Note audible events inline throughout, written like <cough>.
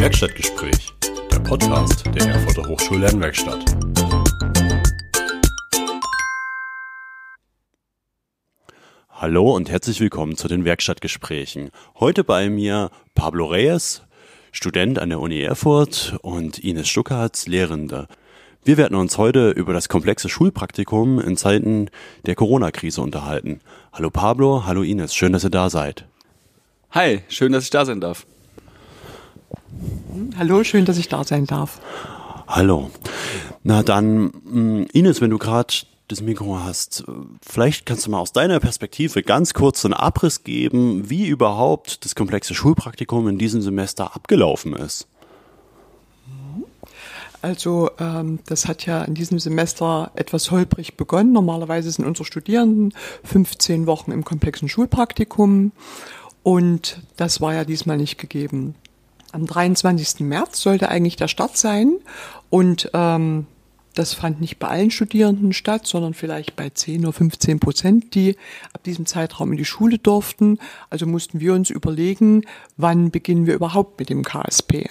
Werkstattgespräch, der Podcast der Erfurter Hochschullernwerkstatt. Hallo und herzlich willkommen zu den Werkstattgesprächen. Heute bei mir Pablo Reyes, Student an der Uni Erfurt und Ines Stuckertz, Lehrende. Wir werden uns heute über das komplexe Schulpraktikum in Zeiten der Corona-Krise unterhalten. Hallo Pablo, hallo Ines, schön, dass ihr da seid. Hi, schön, dass ich da sein darf. Hallo, schön, dass ich da sein darf. Hallo. Na dann, mm, Ines, wenn du gerade das Mikro hast, vielleicht kannst du mal aus deiner Perspektive ganz kurz einen Abriss geben, wie überhaupt das komplexe Schulpraktikum in diesem Semester abgelaufen ist. Also ähm, das hat ja in diesem Semester etwas holprig begonnen. Normalerweise sind unsere Studierenden 15 Wochen im komplexen Schulpraktikum und das war ja diesmal nicht gegeben. Am 23. März sollte eigentlich der Start sein und ähm, das fand nicht bei allen Studierenden statt, sondern vielleicht bei 10 oder 15 Prozent, die ab diesem Zeitraum in die Schule durften. Also mussten wir uns überlegen, wann beginnen wir überhaupt mit dem KSP.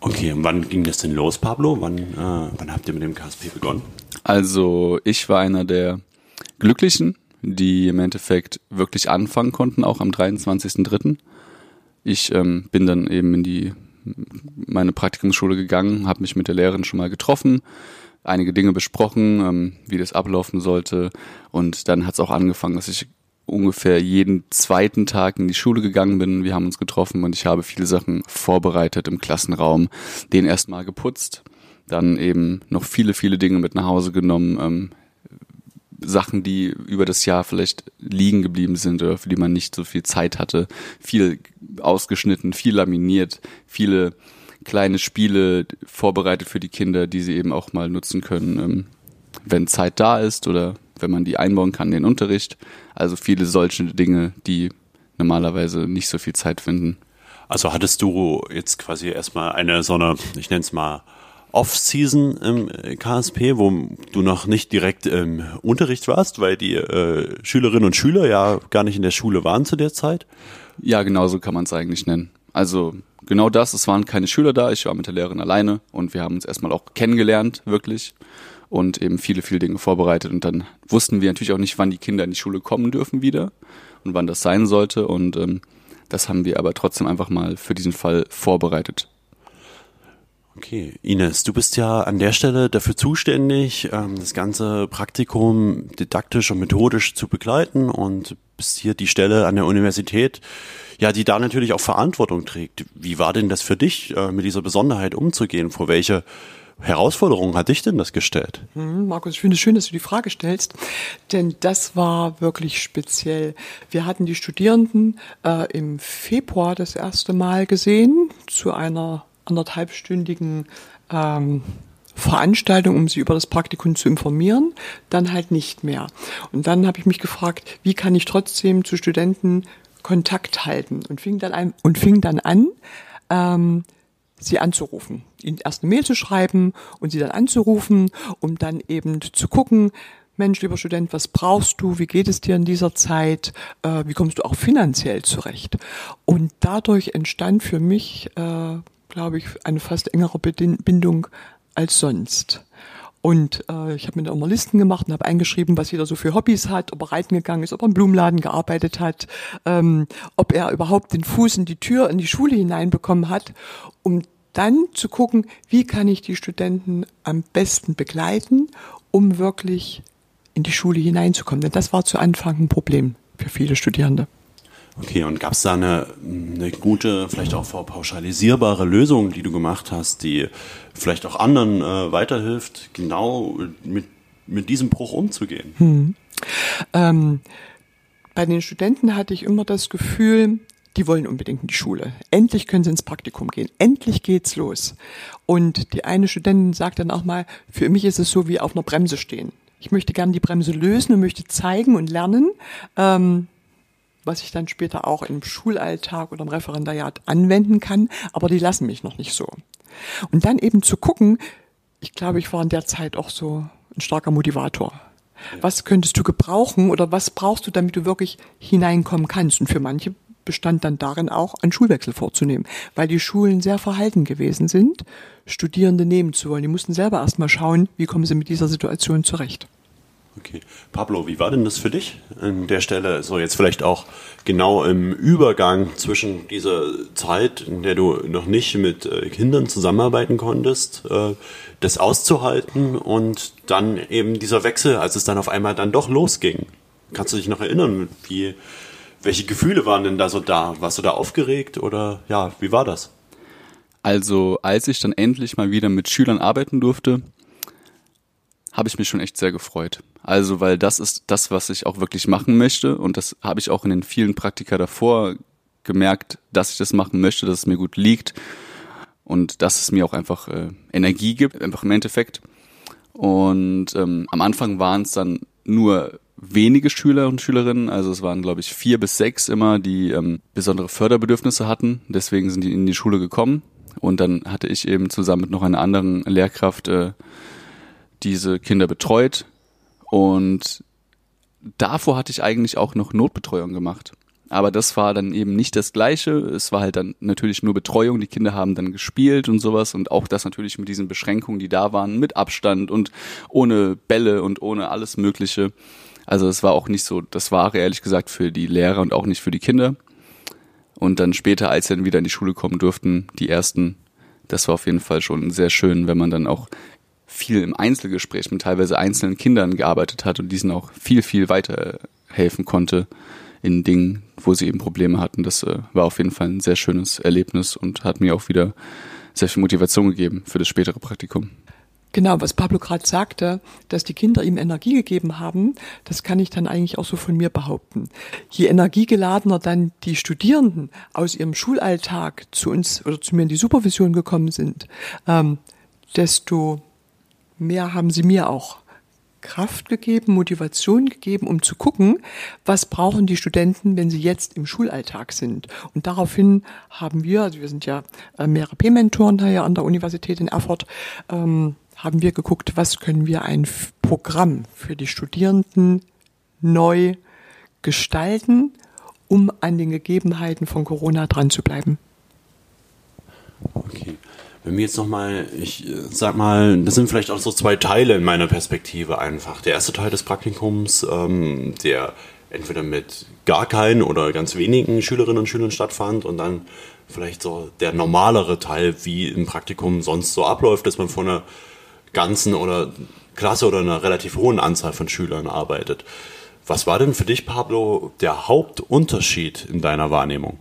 Okay, und wann ging das denn los, Pablo? Wann, äh, wann habt ihr mit dem KSP begonnen? Also ich war einer der Glücklichen, die im Endeffekt wirklich anfangen konnten, auch am 23.03. Ich ähm, bin dann eben in die meine Praktikumsschule gegangen, habe mich mit der Lehrerin schon mal getroffen, einige Dinge besprochen, ähm, wie das ablaufen sollte. Und dann hat es auch angefangen, dass ich ungefähr jeden zweiten Tag in die Schule gegangen bin. Wir haben uns getroffen und ich habe viele Sachen vorbereitet im Klassenraum, den erstmal geputzt, dann eben noch viele, viele Dinge mit nach Hause genommen, ähm, Sachen, die über das Jahr vielleicht liegen geblieben sind oder für die man nicht so viel Zeit hatte, viel ausgeschnitten, viel laminiert, viele kleine Spiele vorbereitet für die Kinder, die sie eben auch mal nutzen können, ähm, wenn Zeit da ist oder wenn man die einbauen kann in den Unterricht. Also viele solche Dinge, die normalerweise nicht so viel Zeit finden. Also hattest du jetzt quasi erstmal eine so eine, ich nenne es mal, Off-Season im KSP, wo du noch nicht direkt im Unterricht warst, weil die äh, Schülerinnen und Schüler ja gar nicht in der Schule waren zu der Zeit? Ja, genau so kann man es eigentlich nennen. Also genau das, es waren keine Schüler da, ich war mit der Lehrerin alleine und wir haben uns erstmal auch kennengelernt, wirklich und eben viele, viele Dinge vorbereitet. Und dann wussten wir natürlich auch nicht, wann die Kinder in die Schule kommen dürfen wieder und wann das sein sollte. Und ähm, das haben wir aber trotzdem einfach mal für diesen Fall vorbereitet. Okay, Ines, du bist ja an der Stelle dafür zuständig, ähm, das ganze Praktikum didaktisch und methodisch zu begleiten und bist hier die Stelle an der Universität, ja, die da natürlich auch Verantwortung trägt. Wie war denn das für dich, äh, mit dieser Besonderheit umzugehen? Vor welche Herausforderungen hat dich denn das gestellt? Hm, Markus, ich finde es schön, dass du die Frage stellst, denn das war wirklich speziell. Wir hatten die Studierenden äh, im Februar das erste Mal gesehen zu einer anderthalbstündigen ähm, Veranstaltung, um sie über das Praktikum zu informieren, dann halt nicht mehr. Und dann habe ich mich gefragt, wie kann ich trotzdem zu Studenten Kontakt halten und fing dann an, und fing dann an ähm, sie anzurufen, ihnen erst eine Mail zu schreiben und sie dann anzurufen, um dann eben zu gucken, Mensch, lieber Student, was brauchst du? Wie geht es dir in dieser Zeit? Äh, wie kommst du auch finanziell zurecht? Und dadurch entstand für mich, äh, glaube ich, eine fast engere Bindung als sonst. Und äh, ich habe mir dann immer Listen gemacht und habe eingeschrieben, was jeder so für Hobbys hat, ob er reiten gegangen ist, ob er im Blumenladen gearbeitet hat, ähm, ob er überhaupt den Fuß in die Tür in die Schule hineinbekommen hat, um dann zu gucken, wie kann ich die Studenten am besten begleiten, um wirklich in die Schule hineinzukommen. Denn das war zu Anfang ein Problem für viele Studierende. Okay, und gab es da eine, eine gute, vielleicht auch pauschalisierbare Lösung, die du gemacht hast, die vielleicht auch anderen äh, weiterhilft, genau mit, mit diesem Bruch umzugehen? Hm. Ähm, bei den Studenten hatte ich immer das Gefühl, die wollen unbedingt in die Schule. Endlich können sie ins Praktikum gehen. Endlich geht's los. Und die eine Studentin sagt dann auch mal, für mich ist es so wie auf einer Bremse stehen. Ich möchte gerne die Bremse lösen und möchte zeigen und lernen, ähm, was ich dann später auch im Schulalltag oder im Referendariat anwenden kann, aber die lassen mich noch nicht so. Und dann eben zu gucken, ich glaube, ich war in der Zeit auch so ein starker Motivator. Was könntest du gebrauchen oder was brauchst du, damit du wirklich hineinkommen kannst? Und für manche bestand dann darin auch, einen Schulwechsel vorzunehmen, weil die Schulen sehr verhalten gewesen sind, Studierende nehmen zu wollen. Die mussten selber erstmal schauen, wie kommen sie mit dieser Situation zurecht. Okay. Pablo, wie war denn das für dich an der Stelle? So jetzt vielleicht auch genau im Übergang zwischen dieser Zeit, in der du noch nicht mit äh, Kindern zusammenarbeiten konntest, äh, das auszuhalten und dann eben dieser Wechsel, als es dann auf einmal dann doch losging. Kannst du dich noch erinnern, wie, welche Gefühle waren denn da so da? Warst du da aufgeregt oder ja, wie war das? Also, als ich dann endlich mal wieder mit Schülern arbeiten durfte, habe ich mich schon echt sehr gefreut. Also, weil das ist das, was ich auch wirklich machen möchte und das habe ich auch in den vielen Praktika davor gemerkt, dass ich das machen möchte, dass es mir gut liegt und dass es mir auch einfach äh, Energie gibt, einfach im Endeffekt. Und ähm, am Anfang waren es dann nur wenige Schüler und Schülerinnen, also es waren glaube ich vier bis sechs immer, die ähm, besondere Förderbedürfnisse hatten. Deswegen sind die in die Schule gekommen und dann hatte ich eben zusammen mit noch einer anderen Lehrkraft äh, diese Kinder betreut und davor hatte ich eigentlich auch noch Notbetreuung gemacht. Aber das war dann eben nicht das Gleiche. Es war halt dann natürlich nur Betreuung. Die Kinder haben dann gespielt und sowas und auch das natürlich mit diesen Beschränkungen, die da waren, mit Abstand und ohne Bälle und ohne alles Mögliche. Also es war auch nicht so, das war ehrlich gesagt für die Lehrer und auch nicht für die Kinder. Und dann später, als sie dann wieder in die Schule kommen durften, die ersten, das war auf jeden Fall schon sehr schön, wenn man dann auch viel im Einzelgespräch mit teilweise einzelnen Kindern gearbeitet hat und diesen auch viel, viel weiterhelfen konnte in Dingen, wo sie eben Probleme hatten. Das äh, war auf jeden Fall ein sehr schönes Erlebnis und hat mir auch wieder sehr viel Motivation gegeben für das spätere Praktikum. Genau, was Pablo gerade sagte, dass die Kinder ihm Energie gegeben haben, das kann ich dann eigentlich auch so von mir behaupten. Je energiegeladener dann die Studierenden aus ihrem Schulalltag zu uns oder zu mir in die Supervision gekommen sind, ähm, desto mehr haben sie mir auch Kraft gegeben, Motivation gegeben, um zu gucken, was brauchen die Studenten, wenn sie jetzt im Schulalltag sind. Und daraufhin haben wir, also wir sind ja äh, mehrere P-Mentoren hier an der Universität in Erfurt, ähm, haben wir geguckt, was können wir ein Programm für die Studierenden neu gestalten, um an den Gegebenheiten von Corona dran zu bleiben. Okay. Wenn wir jetzt nochmal, ich äh, sag mal, das sind vielleicht auch so zwei Teile in meiner Perspektive einfach. Der erste Teil des Praktikums, ähm, der entweder mit gar keinen oder ganz wenigen Schülerinnen und Schülern stattfand und dann vielleicht so der normalere Teil, wie im Praktikum sonst so abläuft, dass man vor einer ganzen oder Klasse oder einer relativ hohen Anzahl von Schülern arbeitet. Was war denn für dich, Pablo, der Hauptunterschied in deiner Wahrnehmung?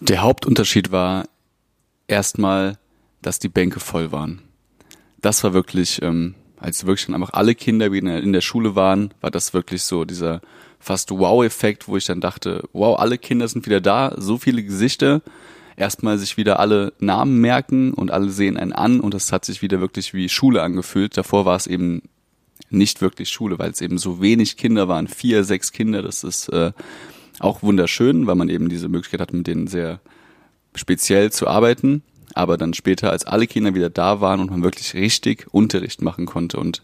Der Hauptunterschied war erstmal, dass die Bänke voll waren. Das war wirklich, ähm, als wirklich dann einfach alle Kinder wieder in der Schule waren, war das wirklich so dieser fast Wow-Effekt, wo ich dann dachte, wow, alle Kinder sind wieder da, so viele Gesichter, erstmal sich wieder alle Namen merken und alle sehen einen an und das hat sich wieder wirklich wie Schule angefühlt. Davor war es eben nicht wirklich Schule, weil es eben so wenig Kinder waren, vier, sechs Kinder, das ist äh, auch wunderschön, weil man eben diese Möglichkeit hat, mit denen sehr speziell zu arbeiten, aber dann später, als alle Kinder wieder da waren und man wirklich richtig Unterricht machen konnte und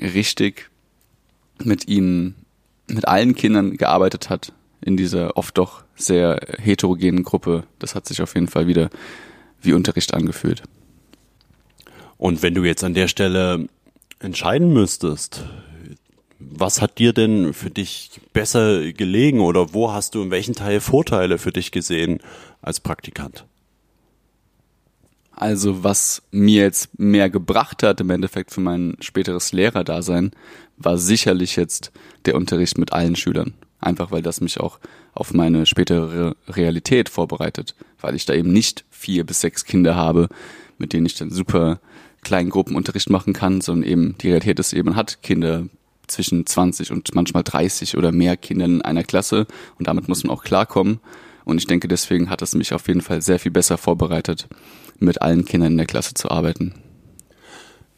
richtig mit ihnen, mit allen Kindern gearbeitet hat in dieser oft doch sehr heterogenen Gruppe, das hat sich auf jeden Fall wieder wie Unterricht angefühlt. Und wenn du jetzt an der Stelle entscheiden müsstest, was hat dir denn für dich besser gelegen oder wo hast du in welchen Teil Vorteile für dich gesehen als Praktikant? Also was mir jetzt mehr gebracht hat im Endeffekt für mein späteres Lehrerdasein, war sicherlich jetzt der Unterricht mit allen Schülern. Einfach weil das mich auch auf meine spätere Realität vorbereitet, weil ich da eben nicht vier bis sechs Kinder habe, mit denen ich dann super kleinen Gruppenunterricht machen kann, sondern eben die Realität ist eben, hat Kinder zwischen 20 und manchmal 30 oder mehr Kindern in einer Klasse und damit muss man auch klarkommen. Und ich denke, deswegen hat es mich auf jeden Fall sehr viel besser vorbereitet, mit allen Kindern in der Klasse zu arbeiten.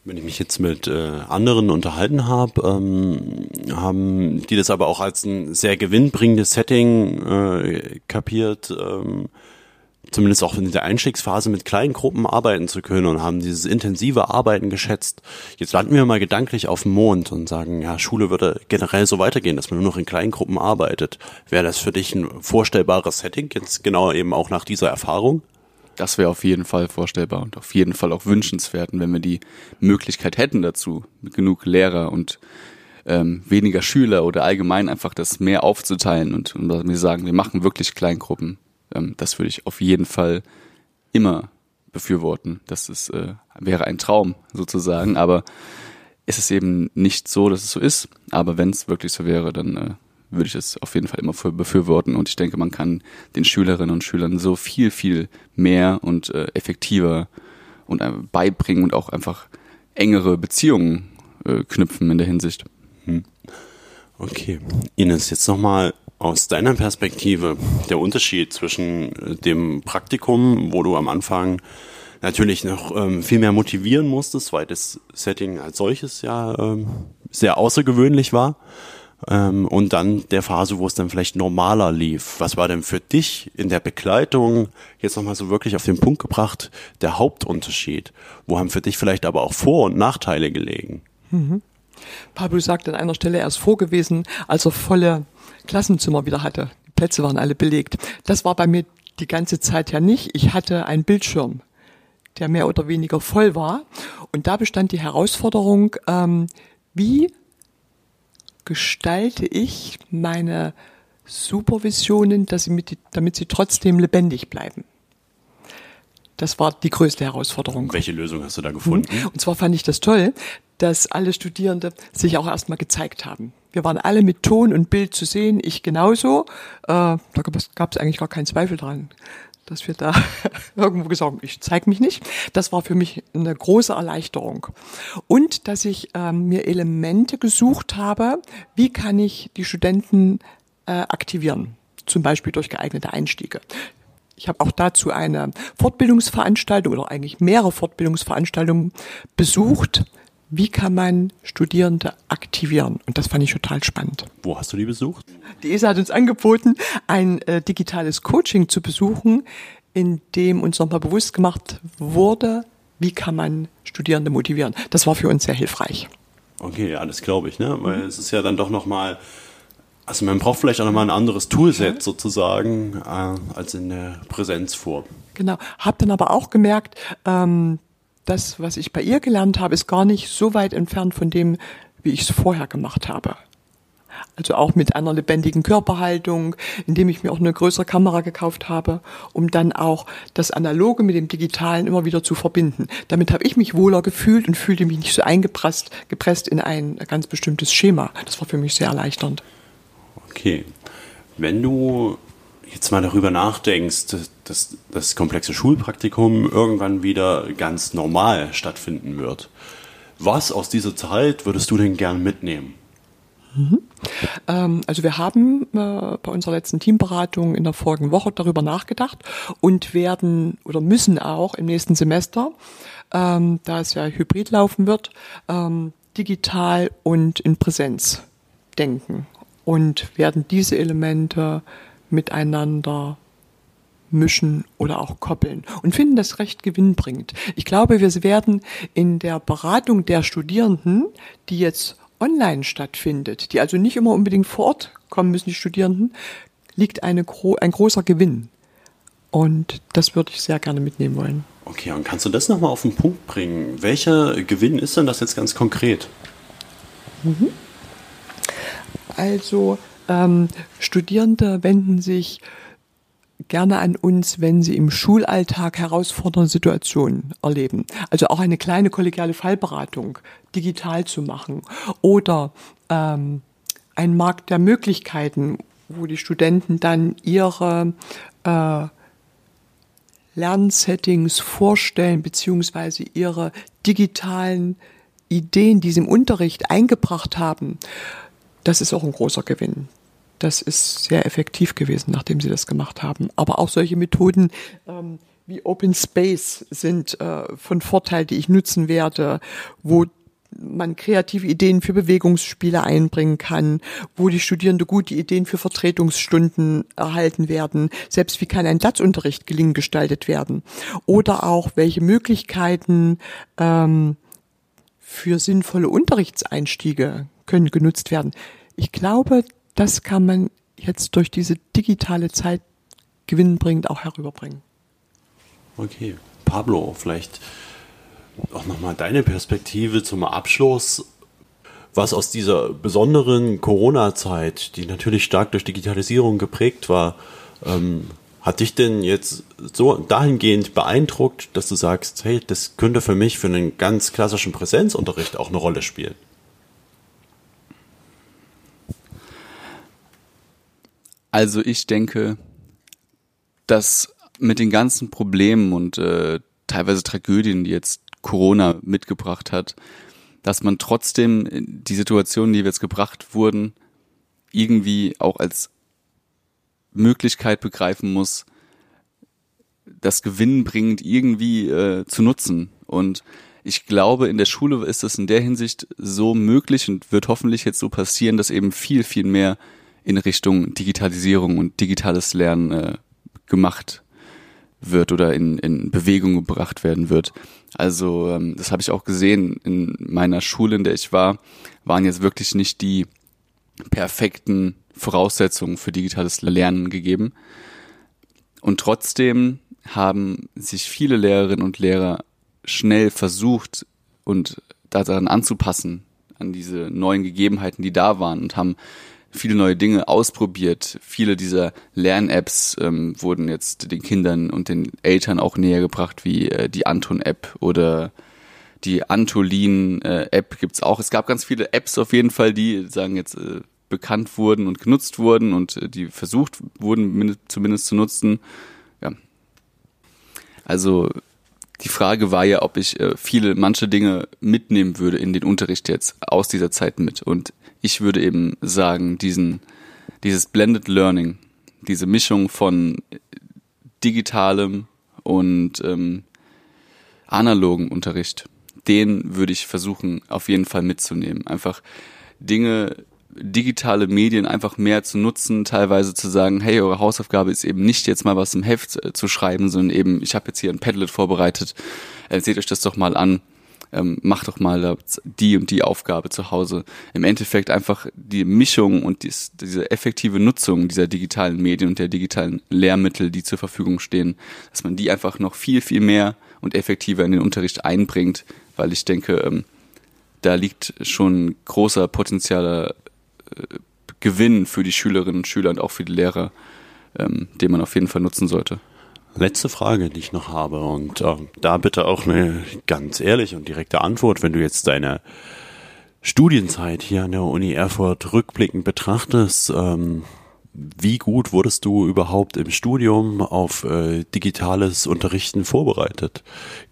Wenn ich mich jetzt mit äh, anderen unterhalten habe, ähm, haben die das aber auch als ein sehr gewinnbringendes Setting äh, kapiert, ähm, zumindest auch in der Einstiegsphase mit kleinen Gruppen arbeiten zu können und haben dieses intensive Arbeiten geschätzt. Jetzt landen wir mal gedanklich auf dem Mond und sagen, ja, Schule würde generell so weitergehen, dass man nur noch in kleinen Gruppen arbeitet. Wäre das für dich ein vorstellbares Setting, jetzt genau eben auch nach dieser Erfahrung? Das wäre auf jeden Fall vorstellbar und auf jeden Fall auch wünschenswert, wenn wir die Möglichkeit hätten dazu, mit genug Lehrer und ähm, weniger Schüler oder allgemein einfach das mehr aufzuteilen und, und wir sagen, wir machen wirklich Kleingruppen. Ähm, das würde ich auf jeden Fall immer befürworten. Das ist, äh, wäre ein Traum sozusagen, aber es ist eben nicht so, dass es so ist. Aber wenn es wirklich so wäre, dann äh, würde ich es auf jeden Fall immer für befürworten. Und ich denke, man kann den Schülerinnen und Schülern so viel, viel mehr und äh, effektiver und äh, beibringen und auch einfach engere Beziehungen äh, knüpfen in der Hinsicht. Hm. Okay. Ines, jetzt nochmal aus deiner Perspektive der Unterschied zwischen äh, dem Praktikum, wo du am Anfang natürlich noch ähm, viel mehr motivieren musstest, weil das Setting als solches ja ähm, sehr außergewöhnlich war, ähm, und dann der Phase, wo es dann vielleicht normaler lief. Was war denn für dich in der Begleitung jetzt nochmal so wirklich auf den Punkt gebracht, der Hauptunterschied? Wo haben für dich vielleicht aber auch Vor- und Nachteile gelegen? Mhm. Pablo sagt an einer Stelle, er ist froh gewesen, als er volle Klassenzimmer wieder hatte. Die Plätze waren alle belegt. Das war bei mir die ganze Zeit ja nicht. Ich hatte einen Bildschirm, der mehr oder weniger voll war. Und da bestand die Herausforderung, ähm, wie gestalte ich meine Supervisionen, dass sie mit, damit sie trotzdem lebendig bleiben. Das war die größte Herausforderung. Welche Lösung hast du da gefunden? Und zwar fand ich das toll, dass alle Studierende sich auch erstmal gezeigt haben. Wir waren alle mit Ton und Bild zu sehen, ich genauso. Äh, da gab es eigentlich gar keinen Zweifel dran dass wir da <laughs> irgendwo gesagt haben, ich zeige mich nicht. Das war für mich eine große Erleichterung. Und dass ich ähm, mir Elemente gesucht habe, wie kann ich die Studenten äh, aktivieren, zum Beispiel durch geeignete Einstiege. Ich habe auch dazu eine Fortbildungsveranstaltung oder eigentlich mehrere Fortbildungsveranstaltungen besucht, wie kann man Studierende aktivieren? Und das fand ich total spannend. Wo hast du die besucht? Die ESA hat uns angeboten, ein äh, digitales Coaching zu besuchen, in dem uns nochmal bewusst gemacht wurde, wie kann man Studierende motivieren. Das war für uns sehr hilfreich. Okay, ja, das glaube ich, ne? Weil es ist ja dann doch nochmal, also man braucht vielleicht auch nochmal ein anderes Toolset sozusagen äh, als in der Präsenzform. Genau, habe dann aber auch gemerkt, ähm, das, was ich bei ihr gelernt habe, ist gar nicht so weit entfernt von dem, wie ich es vorher gemacht habe. Also auch mit einer lebendigen Körperhaltung, indem ich mir auch eine größere Kamera gekauft habe, um dann auch das Analoge mit dem Digitalen immer wieder zu verbinden. Damit habe ich mich wohler gefühlt und fühlte mich nicht so eingepresst gepresst in ein ganz bestimmtes Schema. Das war für mich sehr erleichternd. Okay. Wenn du jetzt mal darüber nachdenkst, dass das komplexe Schulpraktikum irgendwann wieder ganz normal stattfinden wird, was aus dieser Zeit würdest du denn gern mitnehmen? Mhm. Ähm, also wir haben äh, bei unserer letzten Teamberatung in der vorigen Woche darüber nachgedacht und werden oder müssen auch im nächsten Semester, ähm, da es ja hybrid laufen wird, ähm, digital und in Präsenz denken und werden diese Elemente miteinander mischen oder auch koppeln und finden das recht gewinnbringend. Ich glaube, wir werden in der Beratung der Studierenden, die jetzt online stattfindet, die also nicht immer unbedingt vor Ort kommen müssen, die Studierenden, liegt eine, ein großer Gewinn. Und das würde ich sehr gerne mitnehmen wollen. Okay, und kannst du das nochmal auf den Punkt bringen? Welcher Gewinn ist denn das jetzt ganz konkret? Mhm. Also ähm, Studierende wenden sich gerne an uns, wenn sie im Schulalltag herausfordernde Situationen erleben. Also auch eine kleine kollegiale Fallberatung digital zu machen oder ähm, ein Markt der Möglichkeiten, wo die Studenten dann ihre äh, Lernsettings vorstellen, beziehungsweise ihre digitalen Ideen, die sie im Unterricht eingebracht haben. Das ist auch ein großer Gewinn das ist sehr effektiv gewesen, nachdem sie das gemacht haben. Aber auch solche Methoden ähm, wie Open Space sind äh, von Vorteil, die ich nutzen werde, wo man kreative Ideen für Bewegungsspiele einbringen kann, wo die Studierende gute Ideen für Vertretungsstunden erhalten werden, selbst wie kann ein Platzunterricht gelingen gestaltet werden oder auch welche Möglichkeiten ähm, für sinnvolle Unterrichtseinstiege können genutzt werden. Ich glaube, das kann man jetzt durch diese digitale Zeit gewinnbringend auch herüberbringen. Okay, Pablo, vielleicht auch nochmal deine Perspektive zum Abschluss. Was aus dieser besonderen Corona-Zeit, die natürlich stark durch Digitalisierung geprägt war, ähm, hat dich denn jetzt so dahingehend beeindruckt, dass du sagst, hey, das könnte für mich für einen ganz klassischen Präsenzunterricht auch eine Rolle spielen? Also ich denke, dass mit den ganzen Problemen und äh, teilweise Tragödien, die jetzt Corona mitgebracht hat, dass man trotzdem die Situationen, die jetzt gebracht wurden, irgendwie auch als Möglichkeit begreifen muss, das gewinnbringend irgendwie äh, zu nutzen. Und ich glaube, in der Schule ist es in der Hinsicht so möglich und wird hoffentlich jetzt so passieren, dass eben viel, viel mehr in Richtung Digitalisierung und digitales Lernen äh, gemacht wird oder in, in Bewegung gebracht werden wird. Also ähm, das habe ich auch gesehen in meiner Schule, in der ich war, waren jetzt wirklich nicht die perfekten Voraussetzungen für digitales Lernen gegeben. Und trotzdem haben sich viele Lehrerinnen und Lehrer schnell versucht und daran anzupassen, an diese neuen Gegebenheiten, die da waren und haben viele neue Dinge ausprobiert. Viele dieser Lern-Apps ähm, wurden jetzt den Kindern und den Eltern auch näher gebracht, wie äh, die Anton-App oder die Antolin-App äh, gibt's auch. Es gab ganz viele Apps auf jeden Fall, die sagen jetzt äh, bekannt wurden und genutzt wurden und äh, die versucht wurden zumindest zu nutzen. Ja. Also die Frage war ja, ob ich äh, viele, manche Dinge mitnehmen würde in den Unterricht jetzt aus dieser Zeit mit. Und ich würde eben sagen, diesen, dieses Blended Learning, diese Mischung von digitalem und ähm, analogen Unterricht, den würde ich versuchen auf jeden Fall mitzunehmen. Einfach Dinge, digitale Medien einfach mehr zu nutzen, teilweise zu sagen, hey, eure Hausaufgabe ist eben nicht jetzt mal was im Heft äh, zu schreiben, sondern eben, ich habe jetzt hier ein Padlet vorbereitet, äh, seht euch das doch mal an ähm, mach doch mal die und die Aufgabe zu Hause. Im Endeffekt einfach die Mischung und dies, diese effektive Nutzung dieser digitalen Medien und der digitalen Lehrmittel, die zur Verfügung stehen, dass man die einfach noch viel, viel mehr und effektiver in den Unterricht einbringt, weil ich denke, ähm, da liegt schon großer potenzieller Gewinn für die Schülerinnen und Schüler und auch für die Lehrer, ähm, den man auf jeden Fall nutzen sollte. Letzte Frage, die ich noch habe und äh, da bitte auch eine ganz ehrliche und direkte Antwort, wenn du jetzt deine Studienzeit hier an der Uni Erfurt rückblickend betrachtest. Ähm, wie gut wurdest du überhaupt im Studium auf äh, digitales Unterrichten vorbereitet?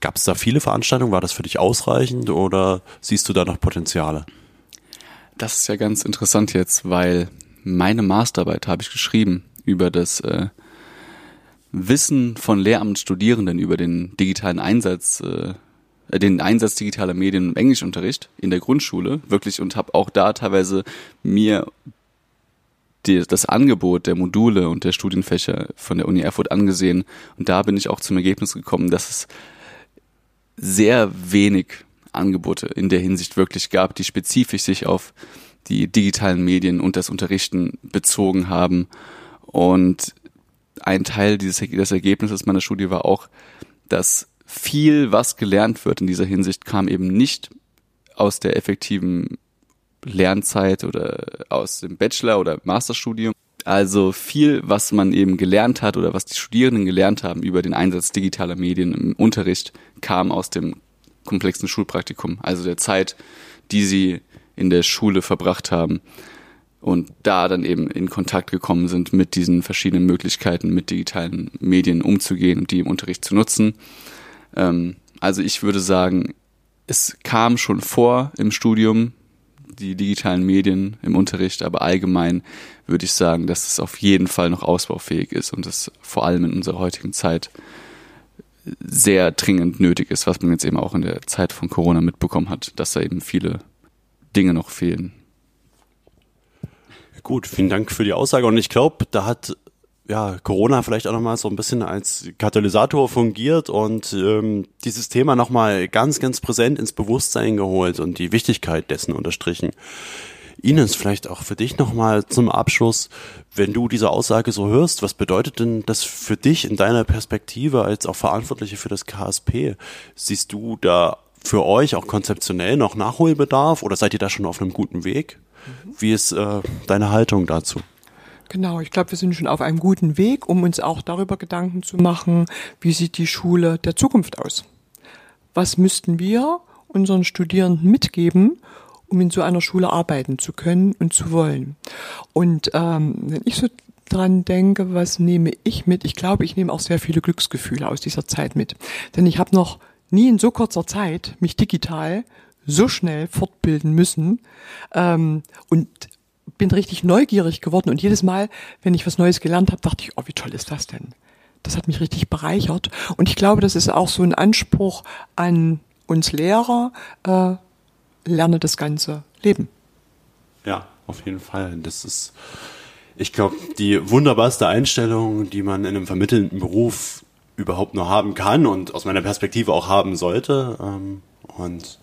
Gab es da viele Veranstaltungen? War das für dich ausreichend oder siehst du da noch Potenziale? Das ist ja ganz interessant jetzt, weil meine Masterarbeit habe ich geschrieben über das äh, Wissen von Lehramtsstudierenden über den digitalen Einsatz, äh, den Einsatz digitaler Medien im Englischunterricht in der Grundschule wirklich und habe auch da teilweise mir die, das Angebot der Module und der Studienfächer von der Uni Erfurt angesehen. Und da bin ich auch zum Ergebnis gekommen, dass es sehr wenig Angebote in der Hinsicht wirklich gab, die spezifisch sich auf die digitalen Medien und das Unterrichten bezogen haben und ein Teil dieses des Ergebnisses meiner Studie war auch, dass viel, was gelernt wird in dieser Hinsicht, kam eben nicht aus der effektiven Lernzeit oder aus dem Bachelor- oder Masterstudium. Also viel, was man eben gelernt hat oder was die Studierenden gelernt haben über den Einsatz digitaler Medien im Unterricht, kam aus dem komplexen Schulpraktikum, also der Zeit, die sie in der Schule verbracht haben und da dann eben in Kontakt gekommen sind mit diesen verschiedenen Möglichkeiten, mit digitalen Medien umzugehen und die im Unterricht zu nutzen. Ähm, also ich würde sagen, es kam schon vor im Studium, die digitalen Medien im Unterricht, aber allgemein würde ich sagen, dass es auf jeden Fall noch ausbaufähig ist und es vor allem in unserer heutigen Zeit sehr dringend nötig ist, was man jetzt eben auch in der Zeit von Corona mitbekommen hat, dass da eben viele Dinge noch fehlen. Gut, vielen Dank für die Aussage. Und ich glaube, da hat ja, Corona vielleicht auch nochmal so ein bisschen als Katalysator fungiert und ähm, dieses Thema nochmal ganz, ganz präsent ins Bewusstsein geholt und die Wichtigkeit dessen unterstrichen. Ines, vielleicht auch für dich nochmal zum Abschluss, wenn du diese Aussage so hörst, was bedeutet denn das für dich in deiner Perspektive als auch Verantwortliche für das KSP? Siehst du da für euch auch konzeptionell noch Nachholbedarf oder seid ihr da schon auf einem guten Weg? Wie ist äh, deine Haltung dazu? Genau, ich glaube, wir sind schon auf einem guten Weg, um uns auch darüber Gedanken zu machen, wie sieht die Schule der Zukunft aus? Was müssten wir unseren Studierenden mitgeben, um in so einer Schule arbeiten zu können und zu wollen? Und ähm, wenn ich so dran denke, was nehme ich mit? Ich glaube, ich nehme auch sehr viele Glücksgefühle aus dieser Zeit mit. Denn ich habe noch nie in so kurzer Zeit mich digital so schnell fortbilden müssen ähm, und bin richtig neugierig geworden und jedes Mal, wenn ich was Neues gelernt habe, dachte ich, oh, wie toll ist das denn? Das hat mich richtig bereichert und ich glaube, das ist auch so ein Anspruch an uns Lehrer, äh, lerne das ganze Leben. Ja, auf jeden Fall. Das ist, ich glaube, die wunderbarste Einstellung, die man in einem vermittelnden Beruf überhaupt nur haben kann und aus meiner Perspektive auch haben sollte. Ähm, und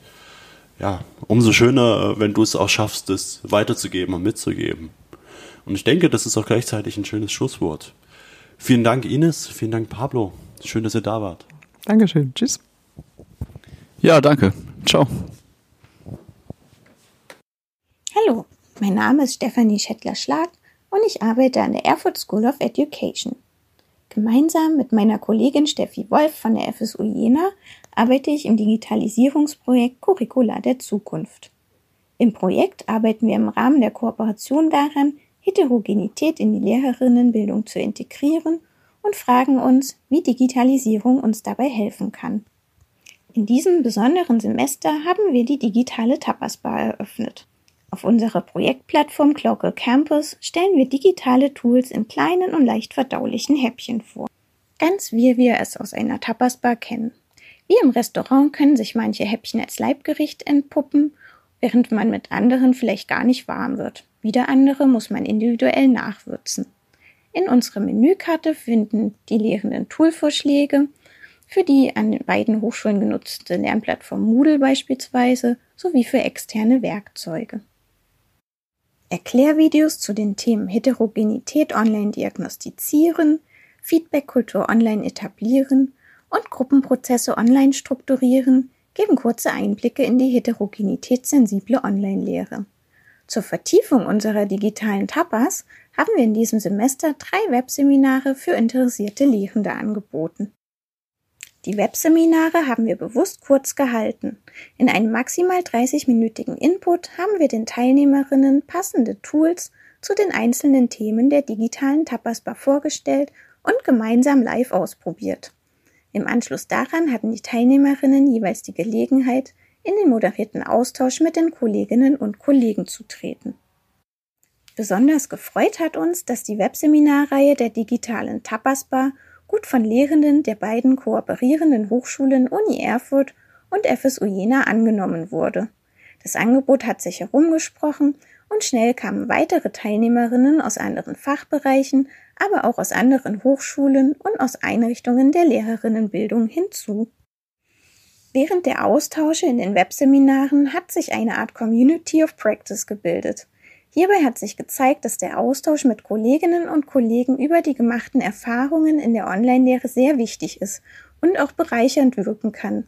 ja, umso schöner, wenn du es auch schaffst, es weiterzugeben und mitzugeben. Und ich denke, das ist auch gleichzeitig ein schönes Schlusswort. Vielen Dank, Ines. Vielen Dank, Pablo. Schön, dass ihr da wart. Dankeschön. Tschüss. Ja, danke. Ciao. Hallo, mein Name ist Stefanie Schettler-Schlag und ich arbeite an der Erfurt School of Education. Gemeinsam mit meiner Kollegin Steffi Wolf von der FSU Jena arbeite ich im Digitalisierungsprojekt Curricula der Zukunft. Im Projekt arbeiten wir im Rahmen der Kooperation daran, Heterogenität in die Lehrerinnenbildung zu integrieren und fragen uns, wie Digitalisierung uns dabei helfen kann. In diesem besonderen Semester haben wir die digitale Tapas Bar eröffnet. Auf unserer Projektplattform Clocal Campus stellen wir digitale Tools in kleinen und leicht verdaulichen Häppchen vor. Ganz wie wir es aus einer Tapas Bar kennen. Wie im Restaurant können sich manche Häppchen als Leibgericht entpuppen, während man mit anderen vielleicht gar nicht warm wird. Wieder andere muss man individuell nachwürzen. In unserer Menükarte finden die Lehrenden Toolvorschläge für die an den beiden Hochschulen genutzte Lernplattform Moodle beispielsweise sowie für externe Werkzeuge. Erklärvideos zu den Themen Heterogenität online diagnostizieren, Feedbackkultur online etablieren und Gruppenprozesse online strukturieren, geben kurze Einblicke in die heterogenitätssensible Online-Lehre. Zur Vertiefung unserer digitalen Tapas haben wir in diesem Semester drei Webseminare für interessierte Lehrende angeboten. Die Webseminare haben wir bewusst kurz gehalten. In einem maximal 30-minütigen Input haben wir den Teilnehmerinnen passende Tools zu den einzelnen Themen der digitalen Tapasbar vorgestellt und gemeinsam live ausprobiert. Im Anschluss daran hatten die Teilnehmerinnen jeweils die Gelegenheit, in den moderierten Austausch mit den Kolleginnen und Kollegen zu treten. Besonders gefreut hat uns, dass die Webseminarreihe der digitalen Tapasbar gut von Lehrenden der beiden kooperierenden Hochschulen Uni Erfurt und FSU Jena angenommen wurde. Das Angebot hat sich herumgesprochen und schnell kamen weitere Teilnehmerinnen aus anderen Fachbereichen, aber auch aus anderen Hochschulen und aus Einrichtungen der Lehrerinnenbildung hinzu. Während der Austausche in den Webseminaren hat sich eine Art Community of Practice gebildet. Hierbei hat sich gezeigt, dass der Austausch mit Kolleginnen und Kollegen über die gemachten Erfahrungen in der Online-Lehre sehr wichtig ist und auch bereichernd wirken kann.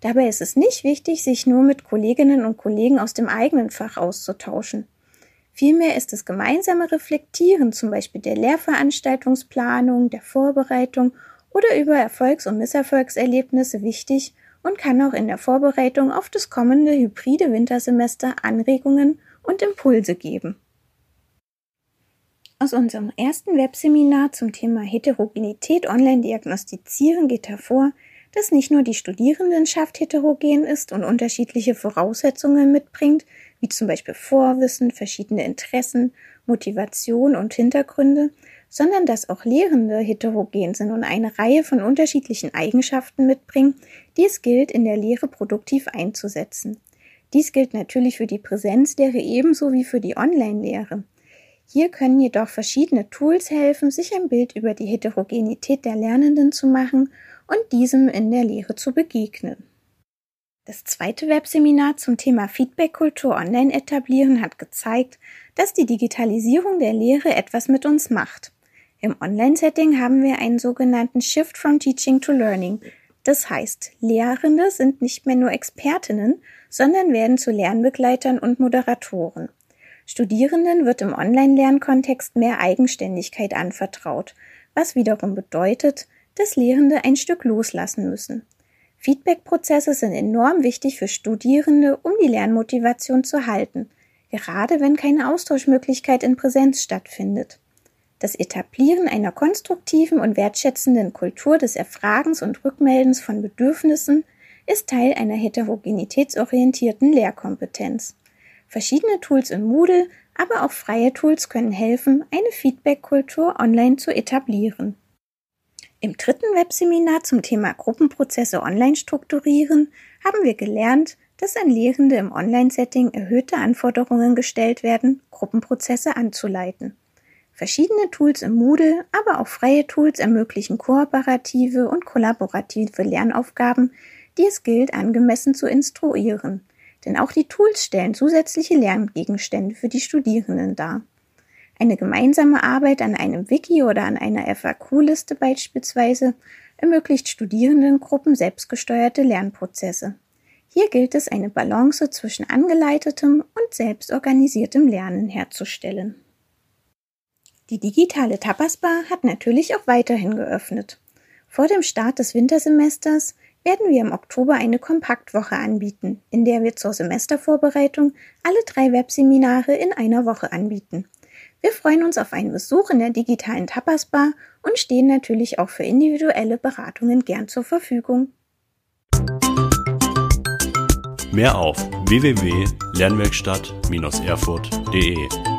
Dabei ist es nicht wichtig, sich nur mit Kolleginnen und Kollegen aus dem eigenen Fach auszutauschen. Vielmehr ist das gemeinsame Reflektieren zum Beispiel der Lehrveranstaltungsplanung, der Vorbereitung oder über Erfolgs- und Misserfolgserlebnisse wichtig und kann auch in der Vorbereitung auf das kommende hybride Wintersemester Anregungen und Impulse geben. Aus unserem ersten Webseminar zum Thema Heterogenität online diagnostizieren geht hervor, dass nicht nur die Studierendenschaft heterogen ist und unterschiedliche Voraussetzungen mitbringt, wie zum Beispiel Vorwissen, verschiedene Interessen, Motivation und Hintergründe, sondern dass auch Lehrende heterogen sind und eine Reihe von unterschiedlichen Eigenschaften mitbringen, die es gilt, in der Lehre produktiv einzusetzen. Dies gilt natürlich für die Präsenzlehre ebenso wie für die Online-Lehre. Hier können jedoch verschiedene Tools helfen, sich ein Bild über die Heterogenität der Lernenden zu machen und diesem in der Lehre zu begegnen. Das zweite Webseminar zum Thema Feedbackkultur online etablieren hat gezeigt, dass die Digitalisierung der Lehre etwas mit uns macht. Im Online-Setting haben wir einen sogenannten Shift from Teaching to Learning. Das heißt, Lehrende sind nicht mehr nur Expertinnen, sondern werden zu Lernbegleitern und Moderatoren. Studierenden wird im Online-Lernkontext mehr Eigenständigkeit anvertraut, was wiederum bedeutet, dass Lehrende ein Stück loslassen müssen. Feedback-Prozesse sind enorm wichtig für Studierende, um die Lernmotivation zu halten, gerade wenn keine Austauschmöglichkeit in Präsenz stattfindet. Das Etablieren einer konstruktiven und wertschätzenden Kultur des Erfragens und Rückmeldens von Bedürfnissen ist Teil einer heterogenitätsorientierten Lehrkompetenz. Verschiedene Tools in Moodle, aber auch freie Tools können helfen, eine Feedback-Kultur online zu etablieren. Im dritten Webseminar zum Thema Gruppenprozesse online strukturieren haben wir gelernt, dass an Lehrende im Online-Setting erhöhte Anforderungen gestellt werden, Gruppenprozesse anzuleiten. Verschiedene Tools im Moodle, aber auch freie Tools ermöglichen kooperative und kollaborative Lernaufgaben, die es gilt angemessen zu instruieren. Denn auch die Tools stellen zusätzliche Lerngegenstände für die Studierenden dar. Eine gemeinsame Arbeit an einem Wiki oder an einer FAQ-Liste beispielsweise ermöglicht Studierendengruppen selbstgesteuerte Lernprozesse. Hier gilt es, eine Balance zwischen angeleitetem und selbstorganisiertem Lernen herzustellen. Die digitale Tapasbar hat natürlich auch weiterhin geöffnet. Vor dem Start des Wintersemesters werden wir im Oktober eine Kompaktwoche anbieten, in der wir zur Semestervorbereitung alle drei Webseminare in einer Woche anbieten. Wir freuen uns auf einen Besuch in der digitalen Tapas Bar und stehen natürlich auch für individuelle Beratungen gern zur Verfügung. Mehr auf www.lernwerkstatt-erfurt.de